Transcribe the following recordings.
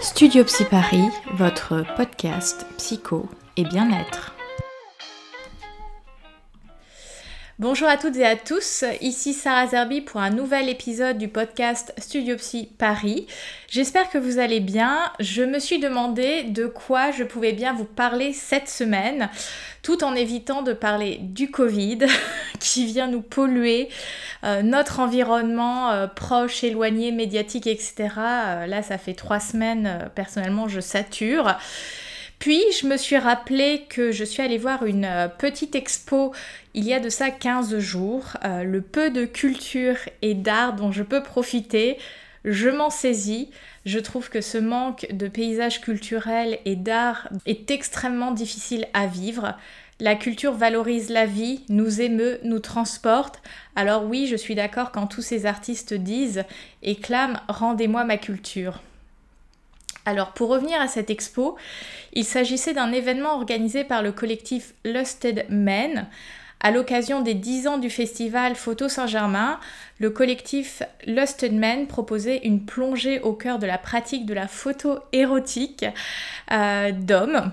Studio Psy Paris, votre podcast psycho et bien-être. Bonjour à toutes et à tous, ici Sarah Zerbi pour un nouvel épisode du podcast Studio Psy Paris. J'espère que vous allez bien. Je me suis demandé de quoi je pouvais bien vous parler cette semaine, tout en évitant de parler du Covid qui vient nous polluer euh, notre environnement euh, proche, éloigné, médiatique, etc. Euh, là, ça fait trois semaines, personnellement, je sature. Puis je me suis rappelé que je suis allée voir une euh, petite expo il y a de ça 15 jours. Euh, le peu de culture et d'art dont je peux profiter, je m'en saisis. Je trouve que ce manque de paysages culturels et d'art est extrêmement difficile à vivre. La culture valorise la vie, nous émeut, nous transporte. Alors oui, je suis d'accord quand tous ces artistes disent et clament Rendez-moi ma culture. Alors pour revenir à cette expo, il s'agissait d'un événement organisé par le collectif Lusted Men. À l'occasion des 10 ans du festival Photo Saint-Germain, le collectif Lusted Men proposait une plongée au cœur de la pratique de la photo érotique euh, d'hommes.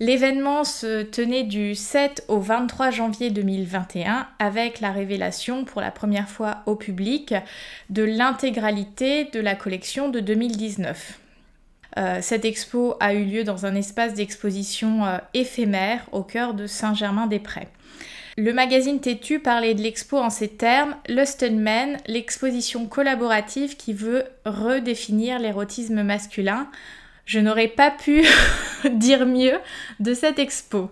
L'événement se tenait du 7 au 23 janvier 2021 avec la révélation pour la première fois au public de l'intégralité de la collection de 2019. Euh, cette expo a eu lieu dans un espace d'exposition euh, éphémère au cœur de Saint-Germain-des-Prés. Le magazine Tétu parlait de l'expo en ces termes Lust Men, l'exposition collaborative qui veut redéfinir l'érotisme masculin. Je n'aurais pas pu dire mieux de cette expo.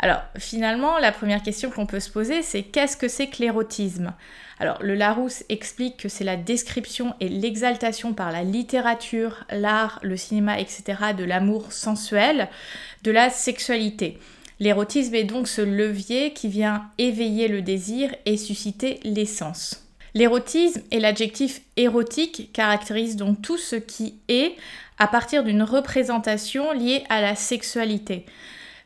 Alors finalement, la première question qu'on peut se poser, c'est qu'est-ce que c'est que l'érotisme? Alors le Larousse explique que c'est la description et l'exaltation par la littérature, l'art, le cinéma, etc. de l'amour sensuel, de la sexualité. L'érotisme est donc ce levier qui vient éveiller le désir et susciter l'essence. L'érotisme et l'adjectif érotique caractérisent donc tout ce qui est à partir d'une représentation liée à la sexualité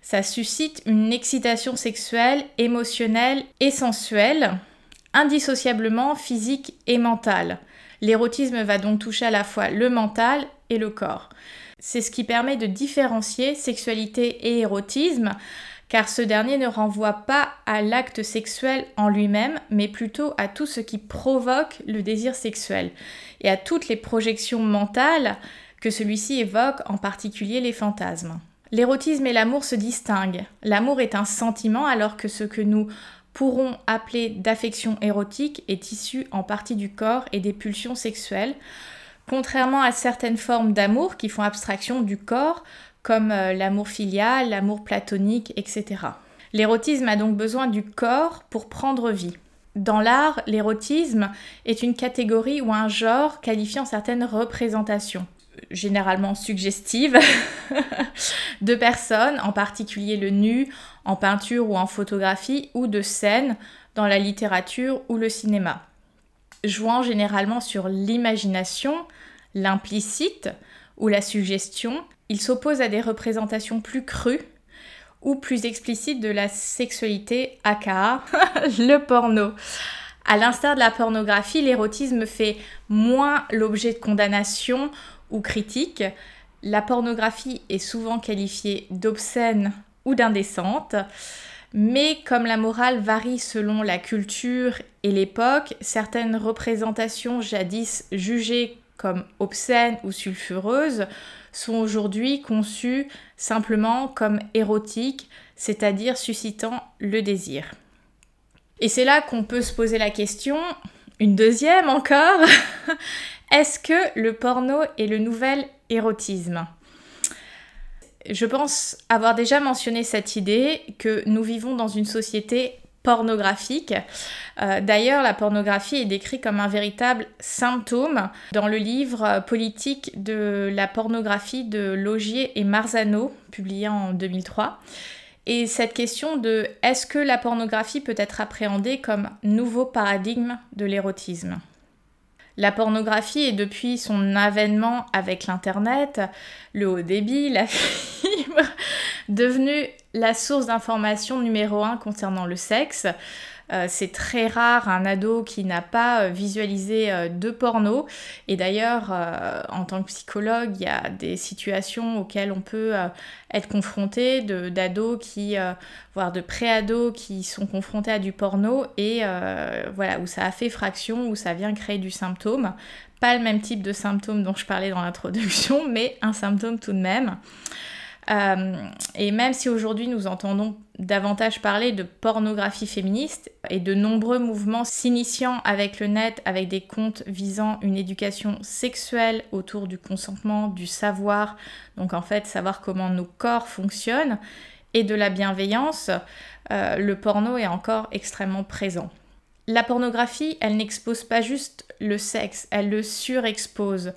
ça suscite une excitation sexuelle, émotionnelle et sensuelle, indissociablement physique et mentale. L'érotisme va donc toucher à la fois le mental et le corps. C'est ce qui permet de différencier sexualité et érotisme, car ce dernier ne renvoie pas à l'acte sexuel en lui-même, mais plutôt à tout ce qui provoque le désir sexuel, et à toutes les projections mentales que celui-ci évoque, en particulier les fantasmes. L'érotisme et l'amour se distinguent. L'amour est un sentiment alors que ce que nous pourrons appeler d'affection érotique est issu en partie du corps et des pulsions sexuelles, contrairement à certaines formes d'amour qui font abstraction du corps, comme euh, l'amour filial, l'amour platonique, etc. L'érotisme a donc besoin du corps pour prendre vie. Dans l'art, l'érotisme est une catégorie ou un genre qualifiant certaines représentations généralement suggestives de personnes, en particulier le nu, en peinture ou en photographie, ou de scènes dans la littérature ou le cinéma. Jouant généralement sur l'imagination, l'implicite ou la suggestion, il s'oppose à des représentations plus crues ou plus explicites de la sexualité, aka le porno. À l'instar de la pornographie, l'érotisme fait moins l'objet de condamnation ou critique, la pornographie est souvent qualifiée d'obscène ou d'indécente, mais comme la morale varie selon la culture et l'époque, certaines représentations jadis jugées comme obscènes ou sulfureuses sont aujourd'hui conçues simplement comme érotiques, c'est-à-dire suscitant le désir. Et c'est là qu'on peut se poser la question, une deuxième encore, est-ce que le porno est le nouvel érotisme? Je pense avoir déjà mentionné cette idée que nous vivons dans une société pornographique. Euh, d'ailleurs, la pornographie est décrite comme un véritable symptôme dans le livre politique de la pornographie de Logier et Marzano, publié en 2003. Et cette question de est-ce que la pornographie peut être appréhendée comme nouveau paradigme de l'érotisme? La pornographie est depuis son avènement avec l'Internet, le haut débit, la fibre, devenue la source d'information numéro un concernant le sexe. Euh, c'est très rare un ado qui n'a pas euh, visualisé de porno. Et d'ailleurs, en tant que psychologue, il y a des situations auxquelles on peut être confronté d'ados qui, voire de pré-ados qui sont confrontés à du porno et voilà, où ça a fait fraction, où ça vient créer du symptôme. Pas le même type de symptôme dont je parlais dans l'introduction, mais un symptôme tout de même. Euh, et même si aujourd'hui nous entendons davantage parler de pornographie féministe et de nombreux mouvements s'initiant avec le net, avec des comptes visant une éducation sexuelle autour du consentement, du savoir, donc en fait savoir comment nos corps fonctionnent, et de la bienveillance, euh, le porno est encore extrêmement présent. La pornographie, elle n'expose pas juste le sexe, elle le surexpose.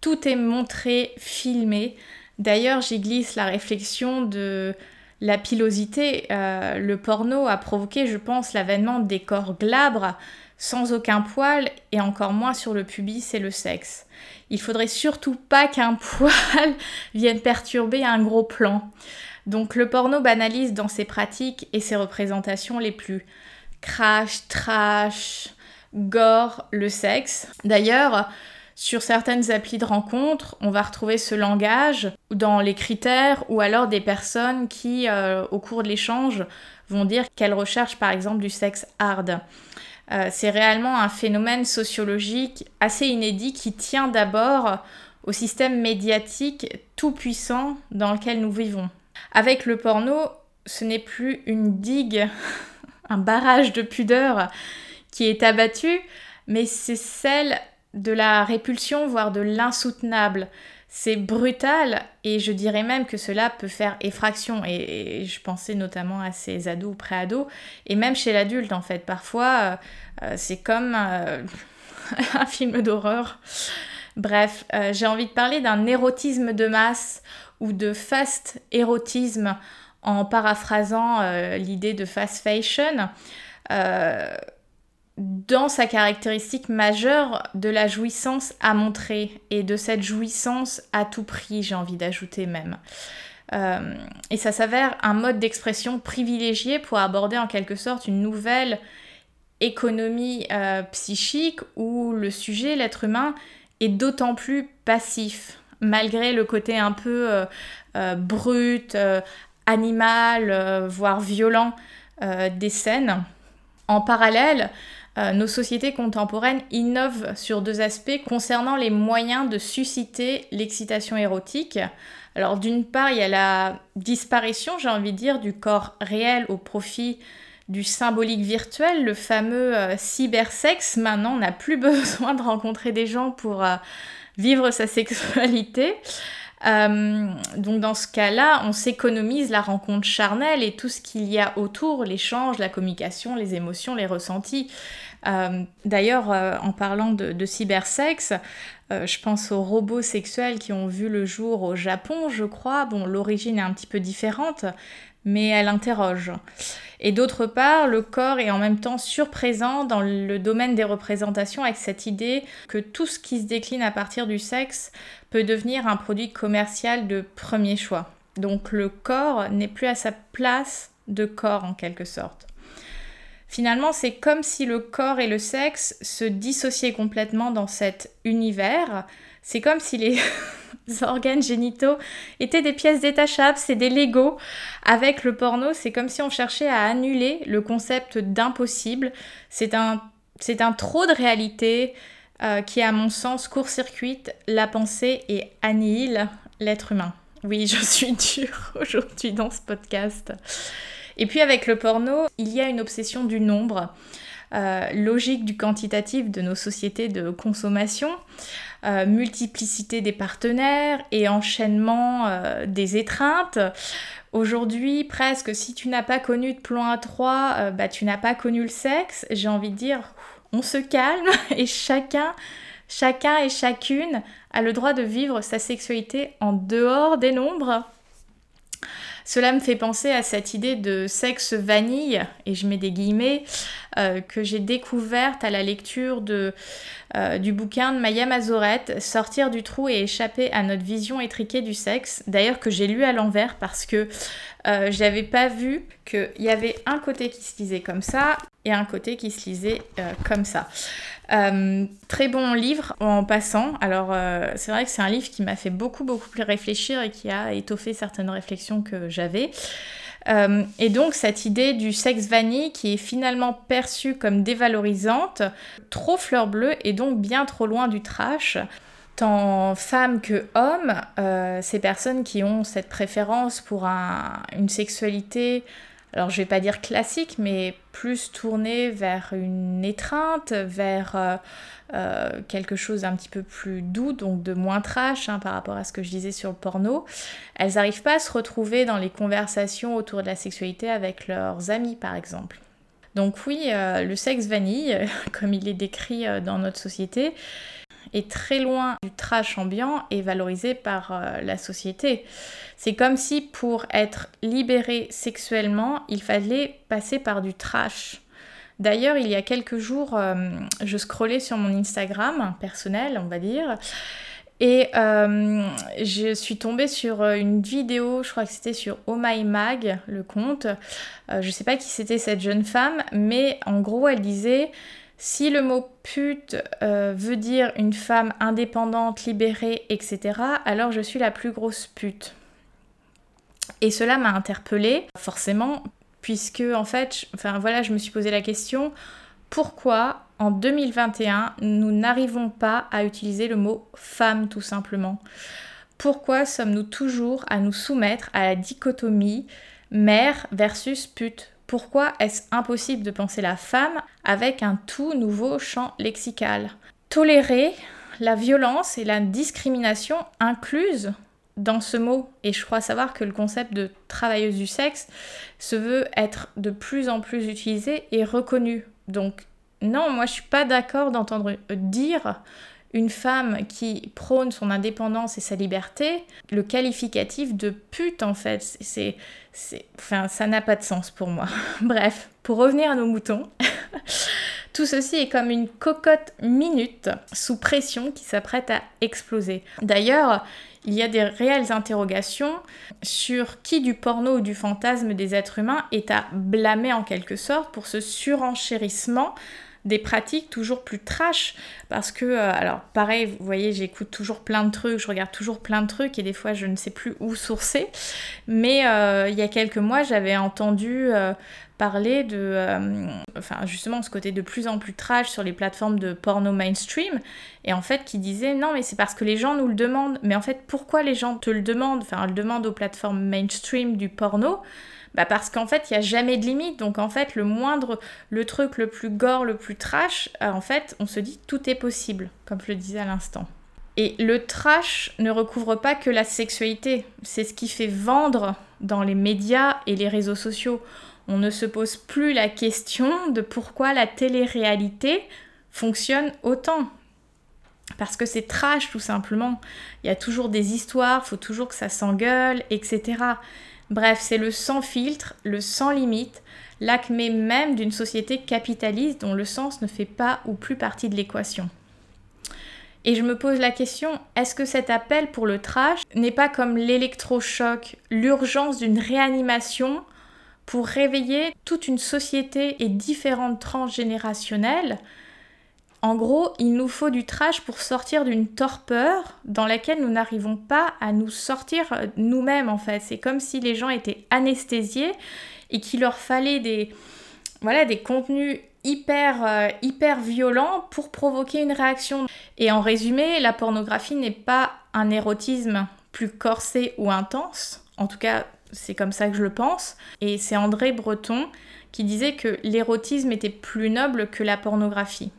Tout est montré, filmé, D'ailleurs, j'y glisse la réflexion de la pilosité. Euh, le porno a provoqué, je pense, l'avènement des corps glabres, sans aucun poil, et encore moins sur le pubis et le sexe. Il faudrait surtout pas qu'un poil vienne perturber un gros plan. Donc le porno banalise dans ses pratiques et ses représentations les plus crash, trash, gore, le sexe. D'ailleurs, sur certaines applis de rencontres, on va retrouver ce langage dans les critères ou alors des personnes qui, euh, au cours de l'échange, vont dire qu'elles recherchent par exemple du sexe hard. Euh, c'est réellement un phénomène sociologique assez inédit qui tient d'abord au système médiatique tout puissant dans lequel nous vivons. Avec le porno, ce n'est plus une digue, un barrage de pudeur qui est abattu, mais c'est celle de la répulsion, voire de l'insoutenable. C'est brutal et je dirais même que cela peut faire effraction. Et, je pensais notamment à ces ados ou pré-ados et même chez l'adulte en fait. Parfois, euh, euh, c'est comme euh, un film d'horreur. Bref, j'ai envie de parler d'un érotisme de masse ou de fast érotisme en paraphrasant l'idée de fast fashion dans sa caractéristique majeure de la jouissance à montrer et de cette jouissance à tout prix, j'ai envie d'ajouter même. Euh, et ça s'avère un mode d'expression privilégié pour aborder en quelque sorte une nouvelle économie euh, psychique où le sujet, l'être humain, est d'autant plus passif, malgré le côté un peu euh, brut, animal, voire violent des scènes. En parallèle, euh, nos sociétés contemporaines innovent sur deux aspects concernant les moyens de susciter l'excitation érotique. Alors d'une part, il y a la disparition, j'ai envie de dire, du corps réel au profit du symbolique virtuel, le fameux euh, cybersex. Maintenant, on n'a plus besoin de rencontrer des gens pour euh, vivre sa sexualité. Donc dans ce cas-là, on s'économise la rencontre charnelle et tout ce qu'il y a autour, l'échange, la communication, les émotions, les ressentis. Euh, d'ailleurs, euh, en parlant de, cybersex, euh, je pense aux robots sexuels qui ont vu le jour au Japon, je crois. Bon, l'origine est un petit peu différente, mais elle interroge. Et d'autre part, le corps est en même temps surprésent dans le domaine des représentations avec cette idée que tout ce qui se décline à partir du sexe peut devenir un produit commercial de premier choix. Donc le corps n'est plus à sa place de corps en quelque sorte. Finalement, c'est comme si le corps et le sexe se dissociaient complètement dans cet univers. C'est comme si les organes génitaux étaient des pièces détachables, c'est des Legos. Avec le porno, c'est comme si on cherchait à annuler le concept d'impossible. C'est un, c'est un trop de réalité euh, qui, à mon sens, court-circuite la pensée et annihile l'être humain. Oui, je suis dure aujourd'hui dans ce podcast. Et puis avec le porno, il y a une obsession du nombre, euh, logique du quantitatif de nos sociétés de consommation, euh, multiplicité des partenaires et enchaînement euh, des étreintes. Aujourd'hui, presque, si tu n'as pas connu de plan à 3, bah, tu n'as pas connu le sexe. J'ai envie de dire, on se calme et chacun, chacun et chacune a le droit de vivre sa sexualité en dehors des nombres. Cela me fait penser à cette idée de sexe vanille, et je mets des guillemets, euh, que j'ai découverte à la lecture euh, du bouquin de Maya Mazorette, Sortir du trou et échapper à notre vision étriquée du sexe. D'ailleurs que j'ai lu à l'envers parce que euh, j'avais pas vu qu'il y avait un côté qui se lisait comme ça et un côté qui se lisait comme ça. Très bon livre en passant. Alors c'est vrai que c'est un livre qui m'a fait beaucoup beaucoup réfléchir et qui a étoffé certaines réflexions que j'avais. Euh, et donc cette idée du sexe vanille qui est finalement perçue comme dévalorisante, trop fleur bleue et donc bien trop loin du trash. Tant femmes que hommes, euh, ces personnes qui ont cette préférence pour une sexualité alors je vais pas dire classique, mais plus tournée vers une étreinte, vers euh, euh, quelque chose d'un petit peu plus doux, donc de moins trash hein, par rapport à ce que je disais sur le porno. Elles n'arrivent pas à se retrouver dans les conversations autour de la sexualité avec leurs amis, par exemple. Donc oui, euh, le sexe vanille, comme il est décrit dans notre société, est très loin du trash ambiant et valorisé par euh, la société. C'est comme si pour être libéré sexuellement, il fallait passer par du trash. D'ailleurs, il y a quelques jours, euh, je scrollais sur mon Instagram personnel, on va dire, et euh, je suis tombée sur une vidéo, je crois que c'était sur Oh My Mag, le compte. je sais pas qui c'était cette jeune femme, mais en gros, elle disait si le mot pute euh, veut dire une femme indépendante, libérée, etc., alors je suis la plus grosse pute. Et cela m'a interpellée, forcément, puisque en fait, enfin voilà, je me suis posé la question pourquoi en 2021 nous n'arrivons pas à utiliser le mot femme tout simplement? Pourquoi sommes-nous toujours à nous soumettre à la dichotomie mère versus pute? Pourquoi est-ce impossible de penser la femme avec un tout nouveau champ lexical? Tolérer la violence et la discrimination incluses dans ce mot, et je crois savoir que le concept de travailleuse du sexe se veut être de plus en plus utilisé et reconnu. Donc non, moi je suis pas d'accord d'entendre dire une femme qui prône son indépendance et sa liberté, le qualificatif de pute en fait, c'est, ça n'a pas de sens pour moi. Bref, pour revenir à nos moutons, tout ceci est comme une cocotte minute sous pression qui s'apprête à exploser. D'ailleurs, il y a des réelles interrogations sur qui du porno ou du fantasme des êtres humains est à blâmer en quelque sorte pour ce surenchérissement des pratiques toujours plus trash parce que, euh, alors pareil, vous voyez, j'écoute toujours plein de trucs, je regarde toujours plein de trucs et des fois je ne sais plus où sourcer. Mais euh, il y a quelques mois, j'avais entendu euh, parler de, enfin justement, ce côté de plus en plus trash sur les plateformes de porno mainstream et en fait qui disait non mais c'est parce que les gens nous le demandent. Mais en fait, pourquoi les gens te le demandent? Enfin, le demandent aux plateformes mainstream du porno bah parce qu'en fait, il n'y a jamais de limite. Donc en fait, le moindre, le truc le plus gore, le plus trash, euh, en fait, on se dit tout est possible, comme je le disais à l'instant. Et le trash ne recouvre pas que la sexualité. C'est ce qui fait vendre dans les médias et les réseaux sociaux. On ne se pose plus la question de pourquoi la télé-réalité fonctionne autant. Parce que c'est trash tout simplement. Il y a toujours des histoires, faut toujours que ça s'engueule, etc. Bref, c'est le sans filtre, le sans limite, l'acmé même d'une société capitaliste dont le sens ne fait pas ou plus partie de l'équation. Et je me pose la question, est-ce que cet appel pour le trash n'est pas comme l'électrochoc, l'urgence d'une réanimation pour réveiller toute une société et différentes tranches générationnelles en gros, il nous faut du trash pour sortir d'une torpeur dans laquelle nous n'arrivons pas à nous sortir euh, nous-mêmes en fait. C'est comme si les gens étaient anesthésiés et qu'il leur fallait des, voilà, des contenus hyper, euh, hyper violents pour provoquer une réaction. Et en résumé, la pornographie n'est pas un érotisme plus corsé ou intense. En tout cas, c'est comme ça que je le pense. Et c'est André Breton qui disait que l'érotisme était plus noble que la pornographie.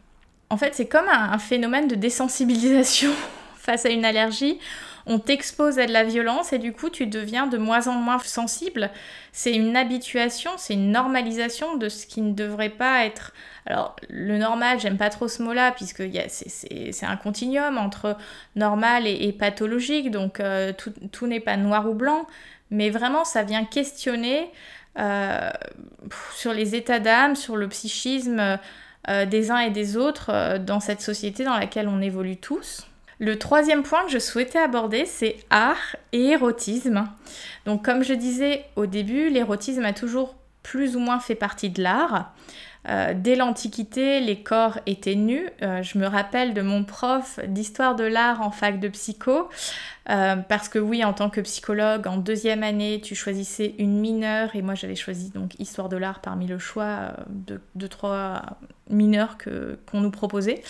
En fait, c'est comme un, phénomène de désensibilisation face à une allergie. On t'expose à de la violence et du coup, tu deviens de moins en moins sensible. C'est une habituation, c'est une normalisation de ce qui ne devrait pas être. Alors, le normal, j'aime pas trop ce mot-là, puisque c'est un continuum entre normal et, pathologique, donc euh, tout, tout n'est pas noir ou blanc. mais vraiment ça vient questionner euh, sur les états d'âme, sur le psychisme euh, des uns et des autres euh, dans cette société dans laquelle on évolue tous. Le troisième point que je souhaitais aborder, c'est art et érotisme. Donc comme je disais au début, l'érotisme a toujours plus ou moins fait partie de l'art. Euh, dès l'Antiquité, les corps étaient nus. Je me rappelle de mon prof d'histoire de l'art en fac de psycho, euh, parce que oui, en tant que psychologue, en deuxième année, tu choisissais une mineure, et moi j'avais choisi donc histoire de l'art parmi le choix de, de trois mineurs que, qu'on nous proposait,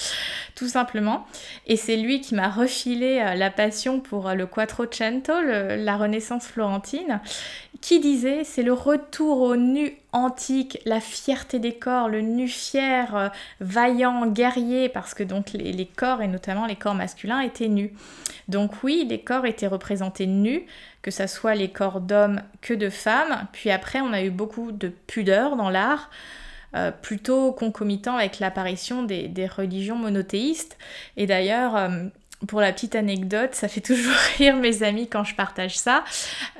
tout simplement. Et c'est lui qui m'a refilé la passion pour le Quattrocento, la Renaissance florentine, qui disait c'est le retour au nu antique, la fierté des corps, le nu fier, euh, vaillant, guerrier, parce que donc les, corps, et notamment les corps masculins, étaient nus. Donc oui, les corps étaient représentés nus, que ce soit les corps d'hommes que de femmes. Puis après, on a eu beaucoup de pudeur dans l'art. Euh, plutôt concomitant avec l'apparition des, religions monothéistes. Et d'ailleurs, euh, pour la petite anecdote, ça fait toujours rire mes amis quand je partage ça.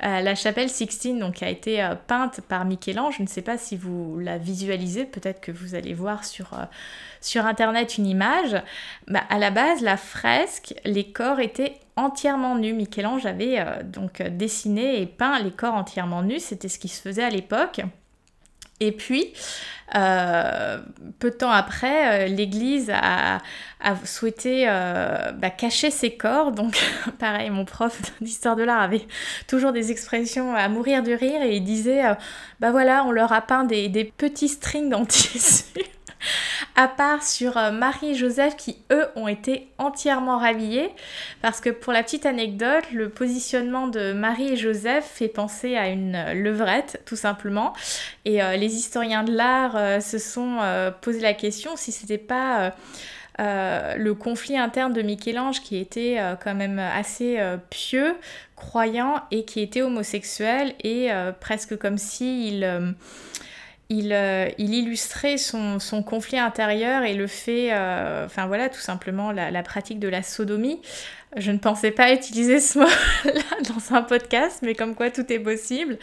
Euh, la chapelle Sixtine, donc, a été peinte par Michel-Ange. Je ne sais pas si vous la visualisez, peut-être que vous allez voir sur, sur internet une image. Bah, à la base, la fresque, les corps étaient entièrement nus. Michel-Ange avait donc dessiné et peint les corps entièrement nus. C'était ce qui se faisait à l'époque. Et puis, euh, peu de temps après, euh, l'Église a, souhaité euh, bah, cacher ses corps. Donc, pareil, mon prof d'histoire de l'art avait toujours des expressions à mourir de rire et il disait, bah voilà, on leur a peint des, des petits strings en tissu à part sur euh, Marie et Joseph qui, eux, ont été entièrement rhabillés. Parce que pour la petite anecdote, le positionnement de Marie et Joseph fait penser à une euh, levrette, tout simplement. Et euh, les historiens de l'art se sont posé la question si c'était pas... le conflit interne de Michel-Ange qui était quand même assez pieux, croyant et qui était homosexuel et presque comme si il euh, il, illustrait son, conflit intérieur et le fait, euh, enfin voilà, tout simplement la, pratique de la sodomie. Je ne pensais pas utiliser ce mot-là dans un podcast, mais comme quoi tout est possible.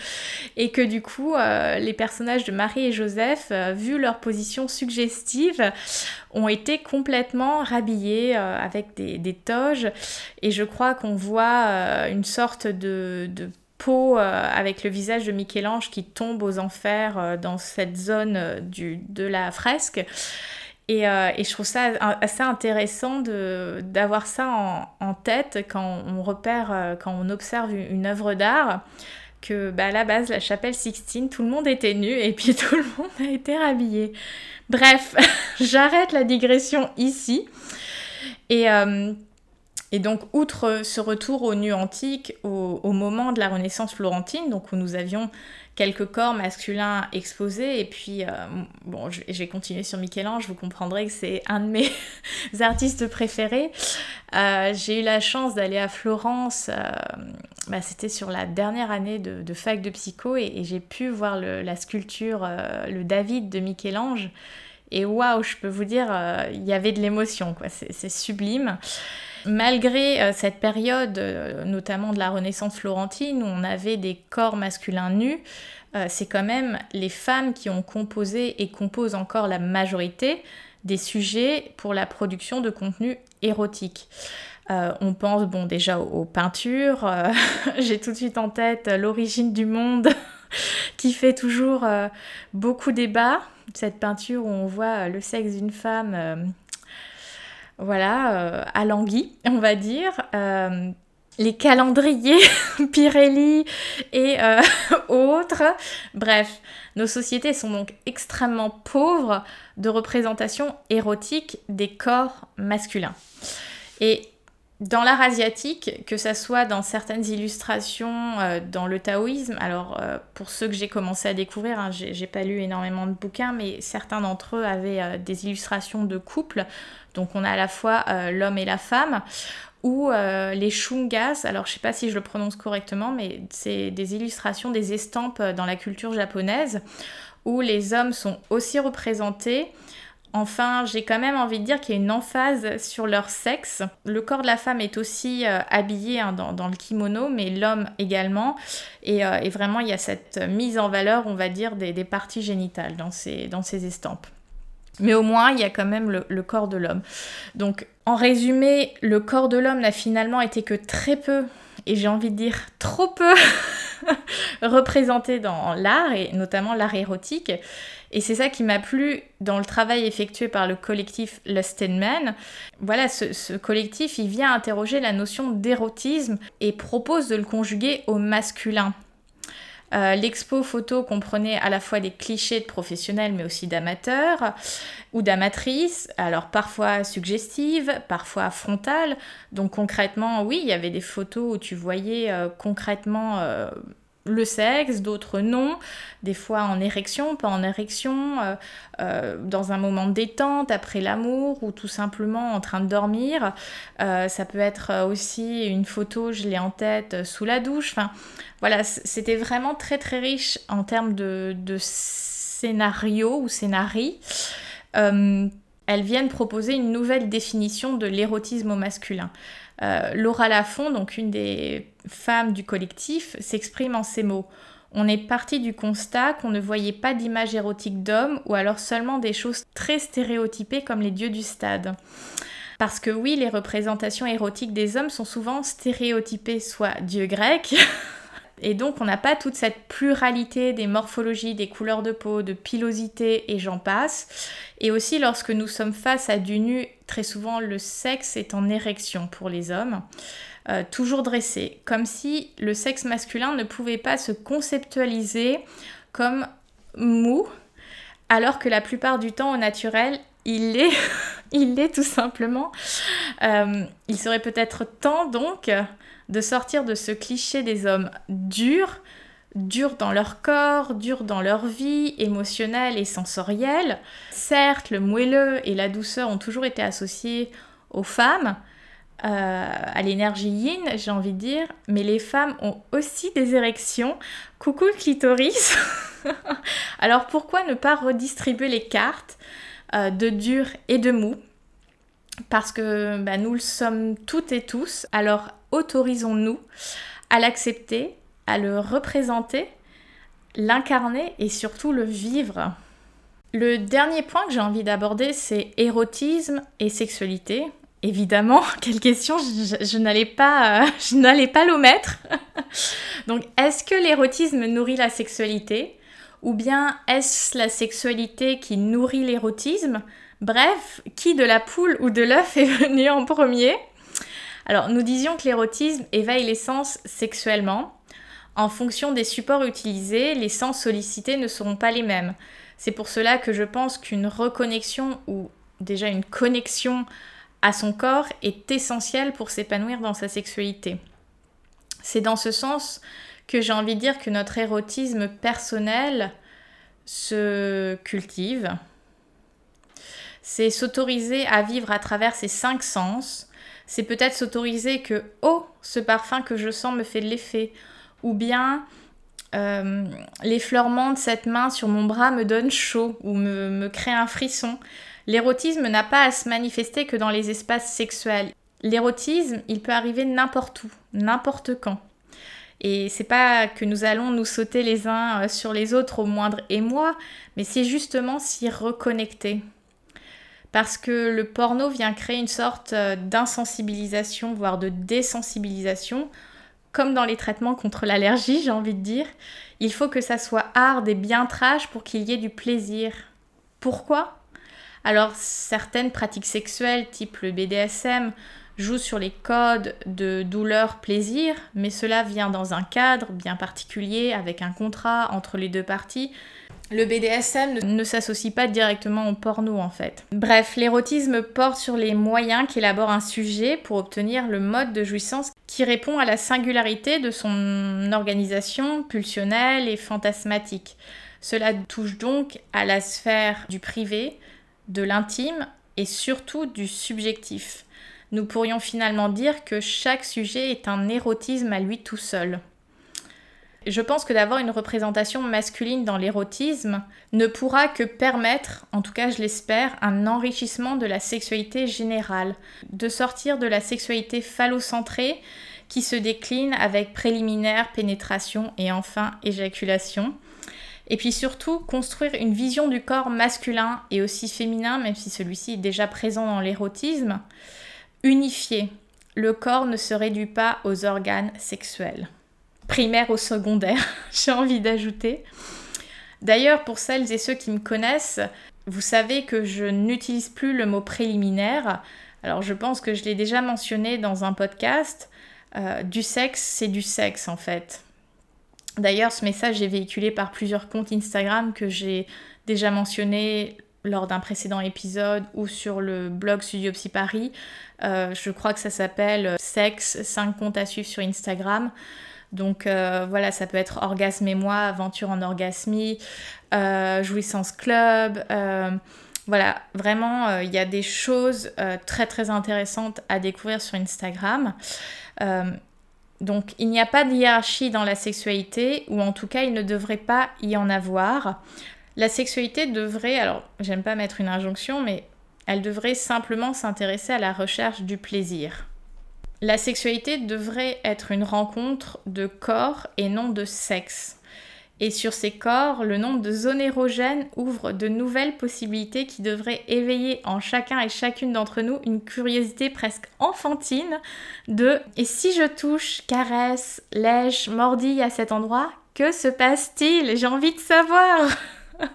Et que du coup, euh, les personnages de Marie et Joseph, vu leur position suggestive, ont été complètement rhabillés avec des, toges. Et je crois qu'on voit une sorte de euh, avec le visage de Michel-Ange qui tombe aux enfers euh, dans cette zone euh, de la fresque. Et, je trouve ça assez intéressant d'avoir ça en, en, tête quand on repère, quand on observe une, œuvre d'art, que bah, à la base, la chapelle Sixtine, tout le monde était nu et puis tout le monde a été rhabillé. Bref, j'arrête la digression ici. Et et donc, outre ce retour au nu antique, au, moment de la Renaissance florentine, donc où nous avions quelques corps masculins exposés, et puis, euh, bon, j'ai continué sur Michel-Ange, vous comprendrez que c'est un de mes artistes préférés. Euh, j'ai eu la chance d'aller à Florence, euh, bah, c'était sur la dernière année de, fac de psycho, et, j'ai pu voir la sculpture, le David de Michel-Ange. Et waouh, je peux vous dire, il y avait de l'émotion, quoi. C'est sublime. Malgré euh, cette période, euh, notamment de la Renaissance florentine, où on avait des corps masculins nus, euh, c'est quand même les femmes qui ont composé et composent encore la majorité des sujets pour la production de contenu érotique. on pense bon déjà aux, peintures. J'ai tout de suite en tête l'origine du monde qui fait toujours beaucoup débat. Cette peinture où on voit le sexe d'une femme voilà, euh, à Languy, on va dire. Euh, les calendriers Pirelli et euh, autres. Bref, nos sociétés sont donc extrêmement pauvres de représentation érotique des corps masculins. Et dans l'art asiatique, que ça soit dans certaines illustrations, dans le taoïsme, alors pour ceux que j'ai commencé à découvrir, hein, j'ai pas lu énormément de bouquins, mais certains d'entre eux avaient des illustrations de couples. Donc on a à la fois euh, l'homme et la femme, ou euh, les shungas, alors je sais pas si je le prononce correctement, mais c'est des illustrations, des estampes dans la culture japonaise, où les hommes sont aussi représentés Enfin, j'ai quand même envie de dire qu'il y a une emphase sur leur sexe. Le corps de la femme est aussi euh, habillé hein, dans, le kimono, mais l'homme également. Euh, et, vraiment, il y a cette mise en valeur, on va dire, des, parties génitales dans ces, estampes. Mais au moins, il y a quand même le corps de l'homme. Donc, en résumé, le corps de l'homme n'a finalement été que très peu, et j'ai envie de dire trop peu, représenté dans l'art, et notamment l'art érotique. Et c'est ça qui m'a plu dans le travail effectué par le collectif Lust. Voilà, ce, collectif, il vient interroger la notion d'érotisme et propose de le conjuguer au masculin. Euh, l'expo photo comprenait à la fois des clichés de professionnels mais aussi d'amateurs ou d'amatrices, alors parfois suggestives, parfois frontales. Donc concrètement, oui, il y avait des photos où tu voyais euh, concrètement euh, le sexe, d'autres non, des fois en érection, pas en érection, euh, euh, dans un moment de détente, après l'amour, ou tout simplement en train de dormir. Euh, ça peut être aussi une photo, je l'ai en tête, sous la douche. Enfin, voilà, c'était vraiment très très riche en termes de, scénario ou scénarii. elles viennent proposer une nouvelle définition de l'érotisme au masculin. Euh, Laura Lafont, donc une des femmes du collectif, s'exprime en ces mots. On est parti du constat qu'on ne voyait pas d'image érotique d'hommes ou alors seulement des choses très stéréotypées comme les dieux du stade. Parce que oui, les représentations érotiques des hommes sont souvent stéréotypées, soit dieux grecs, et donc on n'a pas toute cette pluralité des morphologies, des couleurs de peau, de pilosité et j'en passe. Et aussi lorsque nous sommes face à du nu, très souvent le sexe est en érection pour les hommes. Euh, toujours dressé, comme si le sexe masculin ne pouvait pas se conceptualiser comme mou, alors que la plupart du temps au naturel, il l'est, il l'est tout simplement. Euh, il serait peut-être temps donc de sortir de ce cliché des hommes durs, durs dans leur corps, durs dans leur vie émotionnelle et sensorielle. Certes, le moelleux et la douceur ont toujours été associés aux femmes, euh, à l'énergie yin, j'ai envie de dire, mais les femmes ont aussi des érections. Coucou le clitoris Alors pourquoi ne pas redistribuer les cartes euh, de dur et de mou? Parce que bah, nous le sommes toutes et tous, alors autorisons-nous à l'accepter, à le représenter, l'incarner et surtout le vivre. Le dernier point que j'ai envie d'aborder, c'est érotisme et sexualité. Évidemment, quelle question, je, n'allais pas, je n'allais pas l'omettre. Donc, est-ce que l'érotisme nourrit la sexualité? Ou bien est-ce la sexualité qui nourrit l'érotisme? Bref, qui de la poule ou de l'œuf est venu en premier? Alors, nous disions que l'érotisme éveille les sens sexuellement. En fonction des supports utilisés, les sens sollicités ne seront pas les mêmes. C'est pour cela que je pense qu'une reconnexion ou déjà une connexion à son corps est essentielle pour s'épanouir dans sa sexualité. C'est dans ce sens que j'ai envie de dire que notre érotisme personnel se cultive. C'est s'autoriser à vivre à travers ses cinq sens, c'est peut-être s'autoriser que oh, ce parfum que je sens me fait de l'effet, ou bien euh, l'effleurement de cette main sur mon bras me donne chaud ou me, me crée un frisson. L'érotisme n'a pas à se manifester que dans les espaces sexuels. L'érotisme, il peut arriver n'importe où, n'importe quand. Et c'est pas que nous allons nous sauter les uns euh, sur les autres au moindre émoi, mais c'est justement s'y reconnecter parce que le porno vient créer une sorte euh, d'insensibilisation, voire de désensibilisation, comme dans les traitements contre l'allergie, j'ai envie de dire. Il faut que ça soit hard et bien trash pour qu'il y ait du plaisir. Pourquoi? Alors, certaines pratiques sexuelles, type le BDSM, jouent sur les codes de douleur-plaisir, mais cela vient dans un cadre bien particulier, avec un contrat entre les deux parties, le BDSM ne, s'associe pas directement au porno en fait. Bref, l'érotisme porte sur les moyens qu'élabore un sujet pour obtenir le mode de jouissance qui répond à la singularité de son organisation pulsionnelle et fantasmatique. Cela touche donc à la sphère du privé, de l'intime et surtout du subjectif. Nous pourrions finalement dire que chaque sujet est un érotisme à lui tout seul. Je pense que d'avoir une représentation masculine dans l'érotisme ne pourra que permettre, en tout cas je l'espère, un enrichissement de la sexualité générale, de sortir de la sexualité phallocentrée qui se décline avec préliminaire, pénétration et enfin éjaculation. Et puis surtout, construire une vision du corps masculin et aussi féminin, même si celui-ci est déjà présent dans l'érotisme, unifié. Le corps ne se réduit pas aux organes sexuels primaire au secondaire, j'ai envie d'ajouter. D'ailleurs, pour celles et ceux qui me connaissent, vous savez que je n'utilise plus le mot préliminaire. Alors je pense que je l'ai déjà mentionné dans un podcast. Euh, du sexe, c'est du sexe en fait. D'ailleurs, ce message est véhiculé par plusieurs comptes Instagram que j'ai déjà mentionné lors d'un précédent épisode ou sur le blog Studio Psy Paris. Euh, je crois que ça s'appelle Sexe, 5 comptes à suivre sur Instagram. Donc euh, voilà, ça peut être Orgasme et moi, Aventure en orgasmie, euh, Jouissance Club. Euh, voilà, vraiment, il y a des choses très très intéressantes à découvrir sur Instagram. donc il n'y a pas de hiérarchie dans la sexualité, ou en tout cas il ne devrait pas y en avoir. La sexualité devrait, alors j'aime pas mettre une injonction, mais elle devrait simplement s'intéresser à la recherche du plaisir. La sexualité devrait être une rencontre de corps et non de sexe. Et sur ces corps, le nombre de zones érogènes ouvre de nouvelles possibilités qui devraient éveiller en chacun et chacune d'entre nous une curiosité presque enfantine de et si je touche, caresse, lèche, mordille à cet endroit, que se passe-t-il? J'ai envie de savoir!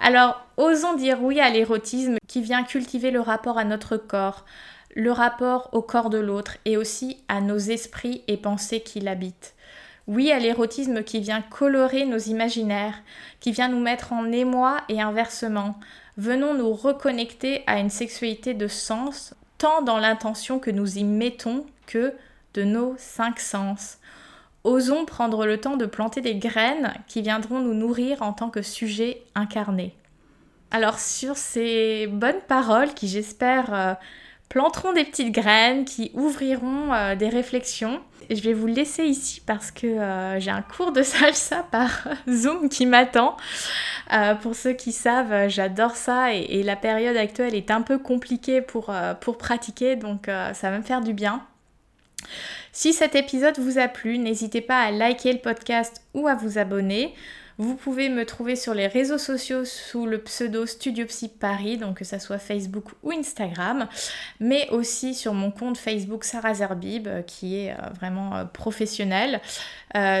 Alors, osons dire oui à l'érotisme qui vient cultiver le rapport à notre corps, le rapport au corps de l'autre et aussi à nos esprits et pensées qui l'habitent. Oui à l'érotisme qui vient colorer nos imaginaires, qui vient nous mettre en émoi et inversement. Venons nous reconnecter à une sexualité de sens, tant dans l'intention que nous y mettons que de nos cinq sens. Osons prendre le temps de planter des graines qui viendront nous nourrir en tant que sujet incarné. Alors sur ces bonnes paroles qui j'espère euh, planteront des petites graines qui ouvriront euh, des réflexions. Je vais vous laisser ici parce que euh, j'ai un cours de salsa par Zoom qui m'attend. Euh, pour ceux qui savent, j'adore ça et, la période actuelle est un peu compliquée pour pratiquer, donc ça va me faire du bien. Si cet épisode vous a plu, n'hésitez pas à liker le podcast ou à vous abonner. Vous pouvez me trouver sur les réseaux sociaux sous le pseudo Studio Psy Paris, donc que ce soit Facebook ou Instagram, mais aussi sur mon compte Facebook Sarah Zerbib, euh, qui est euh, vraiment euh, professionnel.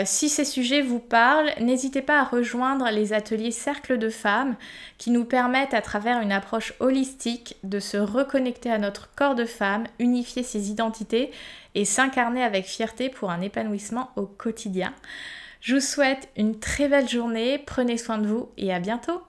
si ces sujets vous parlent, n'hésitez pas à rejoindre les ateliers Cercle de femmes qui nous permettent à travers une approche holistique de se reconnecter à notre corps de femme, unifier ses identités et s'incarner avec fierté pour un épanouissement au quotidien. Je vous souhaite une très belle journée, prenez soin de vous et à bientôt